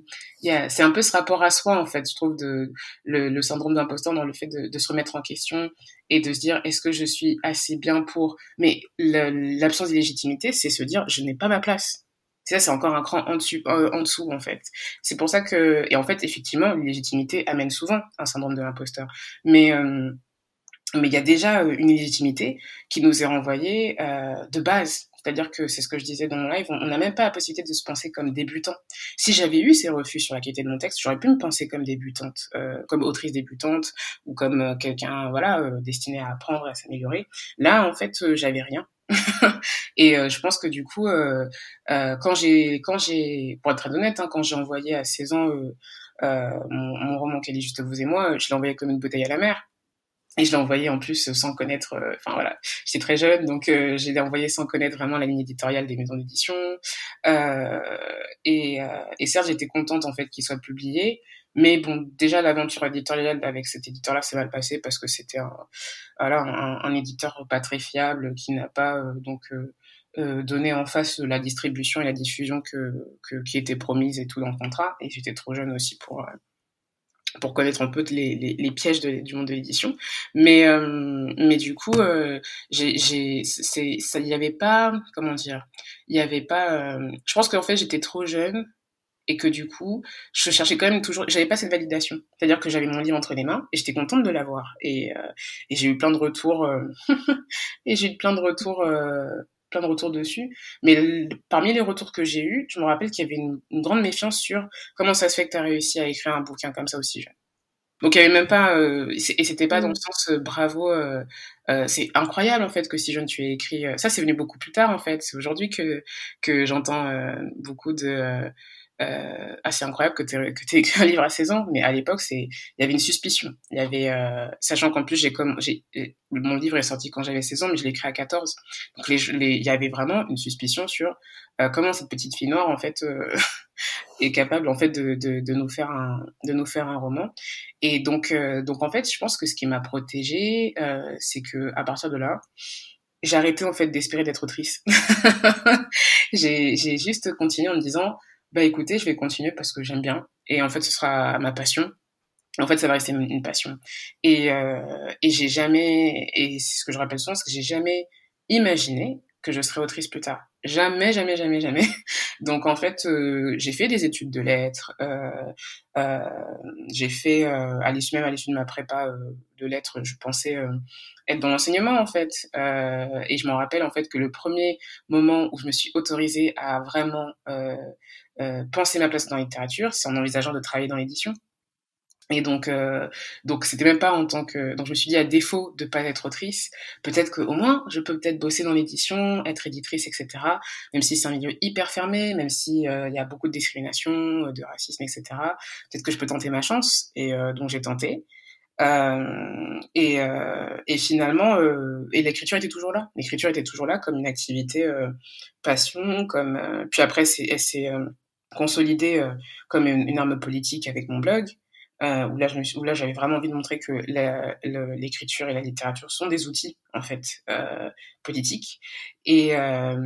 c'est un peu ce rapport à soi en fait, je trouve, de le, le syndrome d'imposteur dans le fait de, de, se remettre en question et de se dire est-ce que je suis assez bien pour. Mais l'absence de légitimité, c'est se dire je n'ai pas ma place Ça, c'est encore un cran en dessous, en en fait. C'est pour ça que, et en fait, effectivement, l'illégitimité amène souvent un syndrome de l'imposteur. Mais, mais il y a déjà une illégitimité qui nous est renvoyée de base. C'est-à-dire que c'est ce que je disais dans mon live, on n'a même pas la possibilité de se penser comme débutant. Si j'avais eu ces refus sur la qualité de mon texte, j'aurais pu me penser comme débutante, euh, comme autrice débutante ou comme euh, quelqu'un voilà euh, destiné à apprendre et à s'améliorer. Là, en fait, j'avais rien. et je pense que du coup, quand j'ai, quand j'ai, pour être très honnête, hein, quand j'ai envoyé à 16 ans mon, roman Kelly juste vous et moi, je l'ai envoyé comme une bouteille à la mer. Et je l'ai envoyé en plus sans connaître, euh, enfin voilà, j'étais très jeune, donc euh, je l'ai envoyé sans connaître vraiment la ligne éditoriale des maisons d'édition. Euh, et, euh, et certes, j'étais contente en fait qu'il soit publié, mais bon, déjà l'aventure éditoriale avec cet éditeur-là s'est mal passé parce que c'était un, voilà, un, éditeur pas très fiable qui n'a pas donc donné en face la distribution et la diffusion que, que, qui était promise et tout dans le contrat. Et j'étais trop jeune aussi pour pour connaître un peu les, les, les pièges du monde de l'édition. Mais, euh, mais du coup, euh, j'ai, c'est, ça, il y avait pas, comment dire, il y avait pas, euh, je pense qu'en fait, j'étais trop jeune et que du coup, je cherchais quand même toujours, j'avais pas cette validation. C'est-à-dire que j'avais mon livre entre les mains et j'étais contente de l'avoir. Et, euh, et j'ai eu plein de retours, euh, et j'ai eu plein de retours euh, plein de retours dessus. Mais parmi les retours que j'ai eus, je me rappelle qu'il y avait une, grande méfiance sur comment ça se fait que tu as réussi à écrire un bouquin comme ça aussi jeune. Donc il y avait même pas euh, et c'était pas dans le mmh. sens euh, bravo euh, euh, c'est incroyable en fait que si jeune tu aies écrit ça c'est venu beaucoup plus tard en fait c'est aujourd'hui que que j'entends beaucoup de euh, assez incroyable que tu aies écrit un livre à 16 ans, mais à l'époque, c'est il y avait une suspicion. Il y avait, euh, sachant qu'en plus, j'ai comme, j'ai, mon livre est sorti quand j'avais 16 ans, mais je l'ai écrit à 14. Donc, les, les, il y avait vraiment une suspicion sur euh, comment cette petite fille noire, en fait, euh, est capable, en fait, de, de, de, nous faire un, de nous faire un roman. Et donc, euh, donc, en fait, je pense que ce qui m'a protégée, c'est que à partir de là, j'ai arrêté, en fait, d'espérer d'être autrice. j'ai, j'ai juste continué en me disant, bah écoutez, je vais continuer parce que j'aime bien. Et en fait, ce sera ma passion. En fait, ça va rester une passion. Et, euh, et j'ai jamais, et c'est ce que je rappelle souvent, c'est que j'ai jamais imaginé que je serais autrice plus tard. Jamais, jamais, jamais, jamais. Donc en fait, euh, j'ai fait des études de lettres. Euh, euh, j'ai fait à l'issue même à l'issue de ma prépa de lettres, je pensais être dans l'enseignement en fait. et je m'en rappelle en fait que le premier moment où je me suis autorisée à vraiment penser ma place dans la littérature, c'est en envisageant de travailler dans l'édition. Et donc, euh, donc c'était même pas en tant que. Donc je me suis dit à défaut de pas être autrice, peut-être qu'au moins je peux peut-être bosser dans l'édition, être éditrice, etc. Même si c'est un milieu hyper fermé, même si euh, il y a beaucoup de discrimination, de racisme, etc. Peut-être que je peux tenter ma chance. Et euh, donc j'ai tenté. Euh, et, euh, et finalement, euh, et l'écriture était toujours là. L'écriture était toujours là comme une activité passion, comme. puis après, c'est, c'est consolidé comme une, arme politique avec mon blog euh, où là, j'avais vraiment envie de montrer que l'écriture et la littérature sont des outils en fait euh, politiques. Et, euh,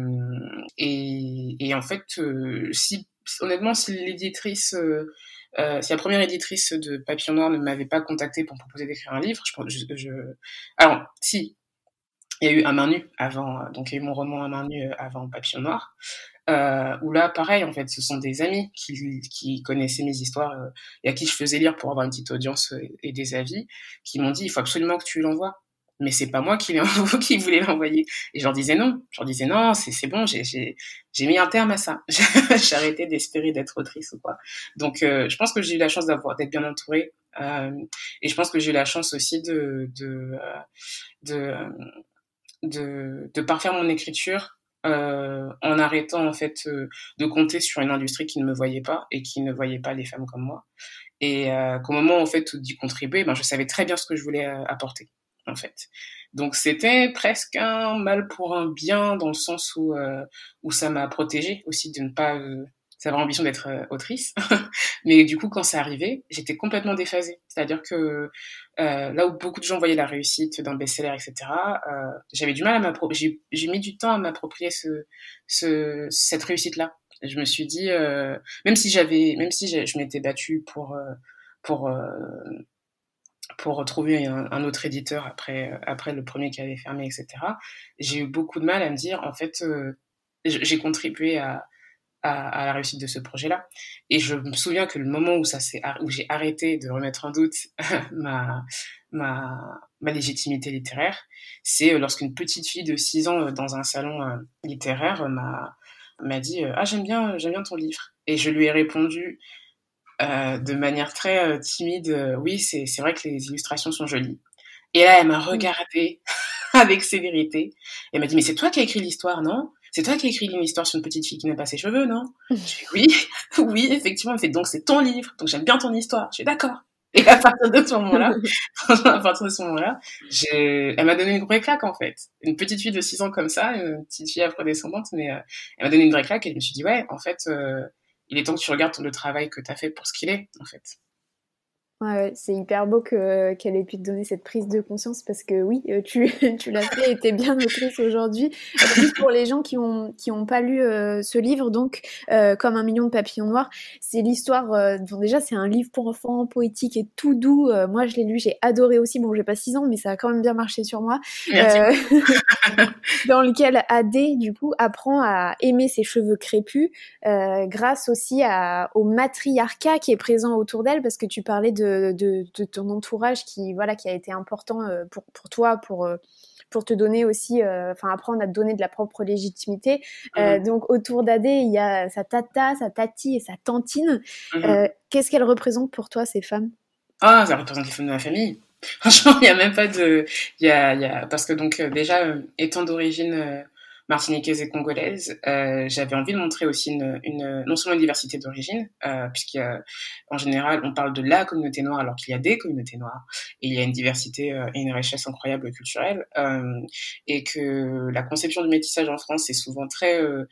et, en fait, euh, si honnêtement, si l'éditrice euh, euh, si la première éditrice de Papillon Noir ne m'avait pas contacté pour me proposer d'écrire un livre, je... alors si il y a eu Un main nue avant, donc il y a eu mon roman Un main nue avant Papillon Noir, euh, où là, pareil, en fait, ce sont des amis qui, qui connaissaient mes histoires euh, et à qui je faisais lire pour avoir une petite audience euh, et des avis, qui m'ont dit, il faut absolument que tu l'envoies. Mais c'est pas moi qui, qui voulais l'envoyer. Et je leur disais non. Je disais non, c'est bon, j'ai mis un terme à ça. j'ai arrêté d'espérer d'être autrice ou quoi. Donc, euh, je pense que j'ai eu la chance d'avoir d'être bien entourée. Euh, et je pense que j'ai eu la chance aussi de, de, de, de, de parfaire mon écriture euh, en arrêtant en fait euh, de compter sur une industrie qui ne me voyait pas et qui ne voyait pas les femmes comme moi. Et euh, qu'au moment en fait d'y contribuer ben je savais très bien ce que je voulais euh, apporter en fait. Donc c'était presque un mal pour un bien dans le sens où euh, où ça m'a protégé aussi de ne pas ça avait ambition d'être euh, autrice. Mais du coup, quand c'est arrivé, j'étais complètement déphasée. C'est-à-dire que euh, là où beaucoup de gens voyaient la réussite d'un best-seller, etc., euh, j'avais du mal à m'approprier. J'ai mis du temps à m'approprier ce, ce, cette réussite-là. Je me suis dit, même si j'avais, même si je m'étais battue pour pour pour trouver un, un, autre éditeur après après le premier qui avait fermé, etc. J'ai eu beaucoup de mal à me dire, en fait, j'ai contribué à à, la réussite de ce projet-là. Et je me souviens que le moment où ça s'est où j'ai arrêté de remettre en doute ma ma ma légitimité littéraire, c'est euh, lorsqu'une petite fille de 6 ans euh, dans un salon euh, littéraire m'a m'a dit ah j'aime bien j'aime bien ton livre et je lui ai répondu euh, de manière très timide oui c'est c'est vrai que les illustrations sont jolies et là elle m'a regardé avec sévérité. Et m'a dit mais c'est toi qui as écrit l'histoire non? C'est toi qui as écrit une histoire sur une petite fille qui n'a pas ses cheveux, non Je oui, oui, effectivement. Elle fait donc c'est ton livre, donc j'aime bien ton histoire. Je suis d'accord. Et à partir de ce moment-là, à partir de ce moment-là, elle m'a donné une vraie claque en fait. Une petite fille de 6 ans comme ça, une petite fille afrodescendante, mais euh, elle m'a donné une vraie claque et je me suis dit ouais, en fait, euh, il est temps que tu regardes le travail que tu as fait pour ce qu'il est en fait. Ouais, c'est hyper beau que, qu'elle ait pu te donner cette prise de conscience parce que oui, euh, tu, tu l'as fait et t'es bien autrice aujourd'hui. Juste pour les gens qui ont, qui ont pas lu euh, ce livre, donc, euh, comme un million de papillons noirs, c'est l'histoire, bon, déjà, c'est un livre pour enfants, poétique et tout doux. moi, je l'ai lu, j'ai adoré aussi. Bon, j'ai pas 6 ans, mais ça a quand même bien marché sur moi. dans lequel Adé, du coup, apprend à aimer ses cheveux crépus, grâce aussi à, au matriarcat qui est présent autour d'elle parce que tu parlais de de, ton entourage qui voilà qui a été important euh, pour, pour toi pour euh, pour te donner aussi, euh, enfin apprendre à te donner de la propre légitimité. Mhm. donc autour d'Adé, il y a sa tata, sa tati et sa tantine. Mhm. Qu'est-ce qu'elles représentent pour toi ces femmes? Ah, ça représente les femmes de ma famille. Franchement, il y a même pas de, il y a, y a, parce que donc déjà étant d'origine martiniquaise et congolaise, euh, j'avais envie de montrer aussi une, non seulement une diversité d'origine, euh, puisqu'en général on parle de la communauté noire alors qu'il y a des communautés noires et il y a une diversité euh, et une richesse incroyable culturelle, euh, et que la conception du métissage en France est souvent très euh,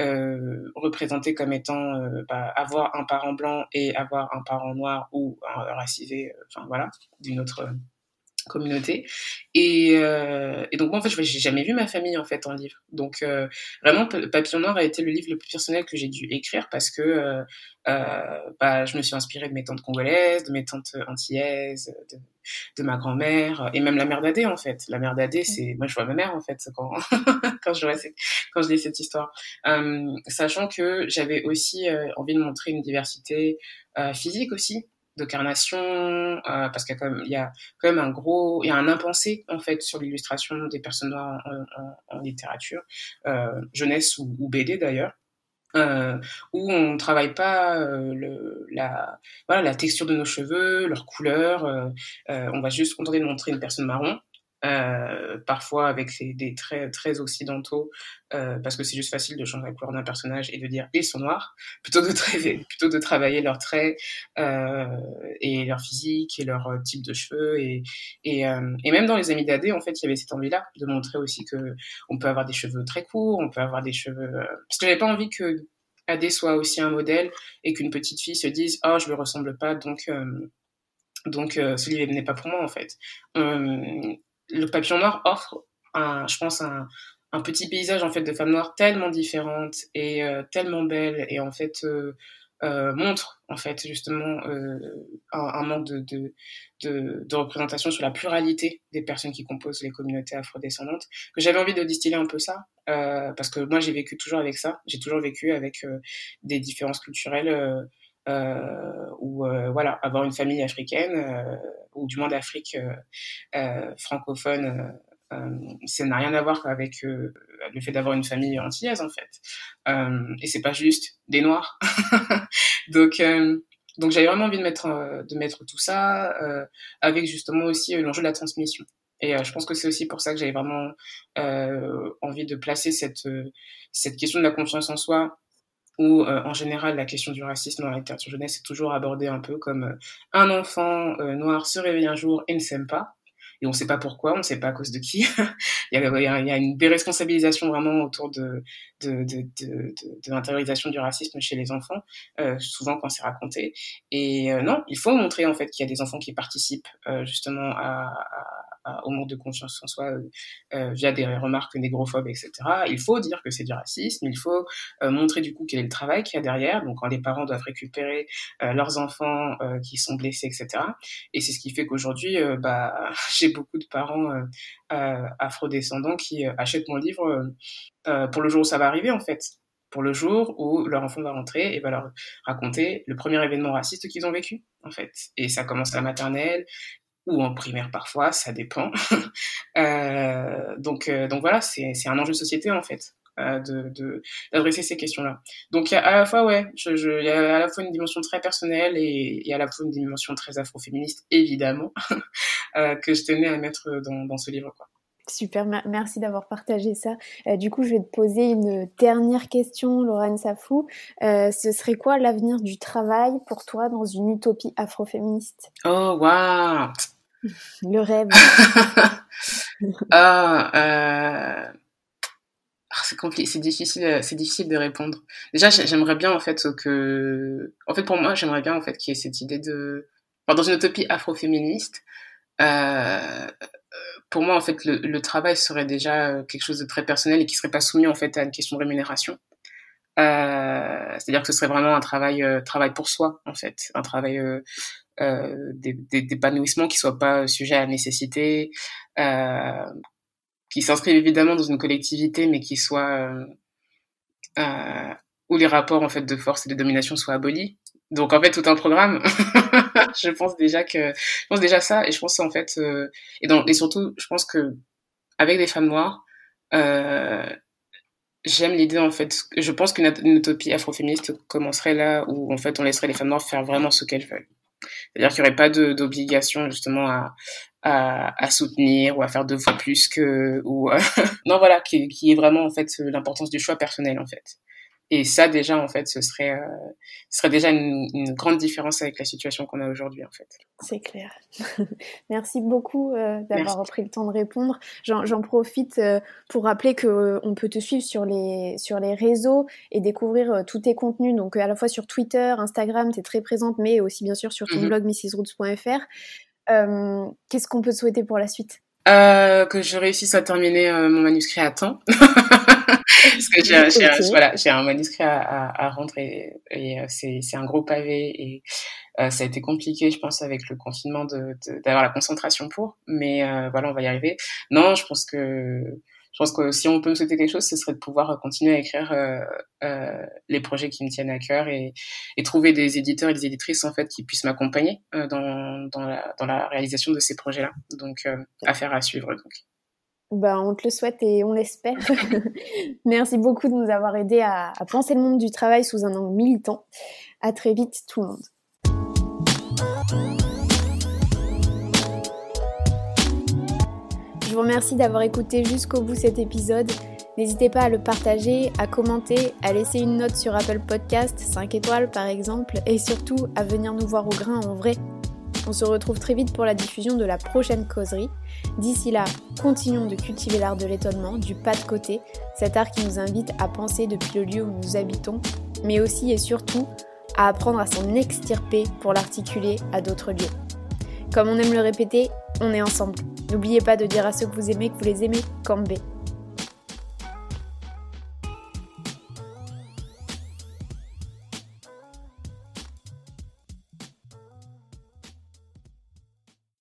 euh, représenté comme étant euh, bah, avoir un parent blanc et avoir un parent noir ou un racisé, enfin voilà, d'une autre communauté. Et, euh, et donc moi en fait j'ai jamais vu ma famille en fait en livre. Donc euh, vraiment Papillon Noir a été le livre le plus personnel que j'ai dû écrire parce que euh, euh, bah, je me suis inspirée de mes tantes congolaises de mes tantes antillaises de, de ma grand-mère et même la mère d'Adé en fait. La mère d'Adé c'est moi je vois ma mère en fait quand quand je quand je lis cette histoire. Euh, sachant que j'avais aussi euh, envie de montrer une diversité physique aussi de carnation, euh, parce qu'il y a quand même, il y a quand même un gros, il y a un impensé en fait sur l'illustration des personnes noires en, littérature, euh, jeunesse ou, BD d'ailleurs. Euh, où on travaille pas euh, le, la, voilà, la texture de nos cheveux, leur couleur. Euh, euh, on va juste contenter de montrer une personne marron euh, parfois avec des traits très occidentaux, euh, parce que c'est juste facile de changer la couleur d'un personnage et de dire ils sont noirs, plutôt de, plutôt de travailler leurs traits euh, et leur physique et leur type de cheveux. Et, et, euh, et même dans les Amis d'Adé, en fait, il y avait cette envie-là de montrer aussi que on peut avoir des cheveux très courts, on peut avoir des cheveux... Euh, parce que j'avais pas envie que Adé soit aussi un modèle et qu'une petite fille se dise « Oh, je lui ressemble pas, donc... donc ce livre n'est pas pour moi, en fait. Le papillon noir offre, je pense, un, petit paysage en fait de femmes noires tellement différentes et euh, tellement belles et en fait euh, euh, montre en fait justement un, manque de, de, représentation sur la pluralité des personnes qui composent les communautés afrodescendantes que j'avais envie de distiller un peu ça parce que moi j'ai vécu toujours avec ça. J'ai toujours vécu avec des différences culturelles ou euh, voilà avoir une famille africaine euh, ou du moins d'Afrique francophone ça n'a rien à voir avec le fait d'avoir une famille antillaise en fait. Et c'est pas juste des noirs. Donc donc j'avais vraiment envie de mettre de mettre tout ça avec justement aussi l'enjeu de la transmission. Et je pense que c'est aussi pour ça que j'avais vraiment envie de placer cette cette question de la confiance en soi où euh, en général la question du racisme dans la littérature jeunesse est toujours abordée un peu comme euh, un enfant euh, noir se réveille un jour et ne s'aime pas et on ne sait pas pourquoi, on ne sait pas à cause de qui. il, y a, une déresponsabilisation vraiment autour de, l'intériorisation du racisme chez les enfants, souvent quand c'est raconté. Et non, il faut montrer en fait qu'il y a des enfants qui participent justement à, au manque de confiance en soi euh, euh, via des remarques négrophobes, etc. Il faut dire que c'est du racisme, il faut euh, montrer du coup quel est le travail qu'il y a derrière, donc quand les parents doivent récupérer leurs enfants qui sont blessés, etc. Et c'est ce qui fait qu'aujourd'hui, bah, j'ai beaucoup de parents afrodescendants qui achètent mon livre pour le jour où ça va arriver en fait. pour le jour où leur enfant va rentrer et va leur raconter le premier événement raciste qu'ils ont vécu, en fait. Et ça commence à la maternelle ou en primaire parfois, ça dépend. euh, donc, euh, donc voilà, c'est un enjeu de société, en fait. Euh, de d'adresser ces questions-là. Donc il y a à la fois ouais, je, je, il y a à la fois une dimension très personnelle et il à la fois une dimension très afroféministe évidemment euh, que je tenais à mettre dans, dans ce livre quoi. Super, merci d'avoir partagé ça. Euh, du coup, je vais te poser une dernière question, Laurent Safou. Euh, ce serait quoi l'avenir du travail pour toi dans une utopie afroféministe? Oh, waouh Le rêve. ah, euh... Ah, c'est compliqué, c'est difficile, c'est difficile de répondre. Déjà, j'aimerais bien en fait que, en fait, pour moi, j'aimerais bien en fait qu'il y ait cette idée de, enfin, dans une utopie afroféministe, euh, pour moi, en fait, le, travail serait déjà euh, quelque chose de très personnel et qui serait pas soumis en fait à une question de rémunération. Euh, C'est-à-dire que ce serait vraiment un travail, euh, travail pour soi, en fait, un travail d'épanouissement qui soit pas sujet à la nécessité, qui s'inscrive évidemment dans une collectivité, mais qui soit où les rapports en fait de force et de domination soient abolis. Donc en fait tout un programme. je pense déjà que je pense déjà ça et je pense en fait euh, et surtout je pense que avec des femmes noires euh, j'aime l'idée en fait je pense qu'une utopie afroféministe commencerait là où en fait on laisserait les femmes noires faire vraiment ce qu'elles veulent. C'est-à-dire qu'il n'y aurait pas d'obligation justement à, à, à, soutenir ou à faire deux fois plus que ou euh, non voilà qui, qui est vraiment en fait l'importance du choix personnel en fait. Et ça, déjà, en fait, ce serait, euh, ce serait déjà une, une, grande différence avec la situation qu'on a aujourd'hui, en fait. C'est clair. Merci beaucoup euh, d'avoir pris le temps de répondre. J'en profite euh, pour rappeler que on peut te suivre sur les, sur les réseaux et découvrir tous tes contenus. Donc, à la fois sur Twitter, Instagram, tu es très présente, mais aussi, bien sûr, sur ton mm -hmm. blog mrsroots.fr. Qu'est-ce qu'on peut te souhaiter pour la suite? Que je réussisse à terminer mon manuscrit à temps. parce que j'ai okay. voilà, j'ai un manuscrit à, à, à rendre et, et euh, c'est un gros pavé et euh, ça a été compliqué, je pense, avec le confinement d'avoir de, de, la concentration pour. Mais euh, voilà, on va y arriver. Non, je pense que je pense que si on peut me souhaiter quelque chose, ce serait de pouvoir continuer à écrire euh, euh, les projets qui me tiennent à cœur et, et, trouver des éditeurs et des éditrices en fait qui puissent m'accompagner euh, dans, dans, la, dans la réalisation de ces projets-là. Donc, affaire à suivre. Donc. Ben, on te le souhaite et on l'espère. Merci beaucoup de nous avoir aidé à, à, penser le monde du travail sous un angle militant. À très vite tout le monde. Je vous remercie d'avoir écouté jusqu'au bout cet épisode. N'hésitez pas à le partager, à commenter, à laisser une note sur Apple Podcast, 5 étoiles par exemple, et surtout à venir nous voir au grain en vrai on se retrouve très vite pour la diffusion de la prochaine causerie. D'ici là, continuons de cultiver l'art de l'étonnement, du pas de côté, cet art qui nous invite à penser depuis le lieu où nous habitons, mais aussi et surtout à apprendre à s'en extirper pour l'articuler à d'autres lieux. Comme on aime le répéter, on est ensemble. N'oubliez pas de dire à ceux que vous aimez que vous les aimez, Cambé.